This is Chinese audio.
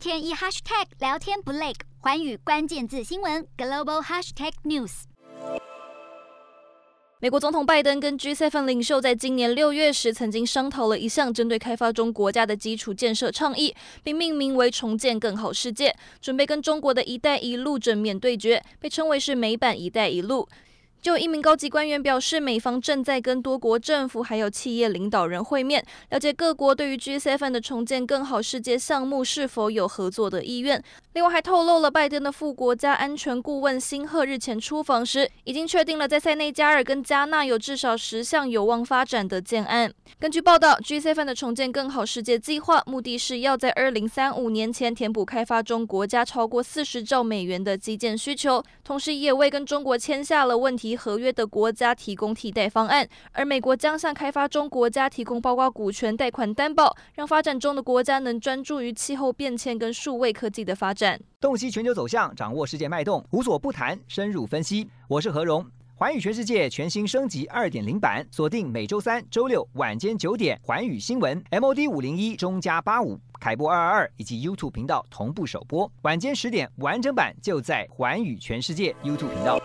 天一 hashtag 聊天不累，寰宇关键字新闻 global hashtag news。美国总统拜登跟 G7 领袖在今年六月时曾经商讨了一项针对开发中国家的基础建设倡议，并命名为“重建更好世界”，准备跟中国的一带一路正面对决，被称为是美版“一带一路”。就一名高级官员表示，美方正在跟多国政府还有企业领导人会面，了解各国对于 G7 的重建更好世界项目是否有合作的意愿。另外还透露了，拜登的副国家安全顾问辛赫日前出访时，已经确定了在塞内加尔跟加纳有至少十项有望发展的建案。根据报道，G7 的重建更好世界计划，目的是要在二零三五年前填补开发中国家超过四十兆美元的基建需求，同时也为跟中国签下了问题。合约的国家提供替代方案，而美国将向开发中国家提供包括股权、贷款担保，让发展中的国家能专注于气候变迁跟数位科技的发展。洞悉全球走向，掌握世界脉动，无所不谈，深入分析。我是何荣，寰宇全世界全新升级二点零版，锁定每周三、周六晚间九点，寰宇新闻 MOD 五零一中加八五凯播二二二以及 YouTube 频道同步首播，晚间十点完整版就在寰宇全世界 YouTube 频道。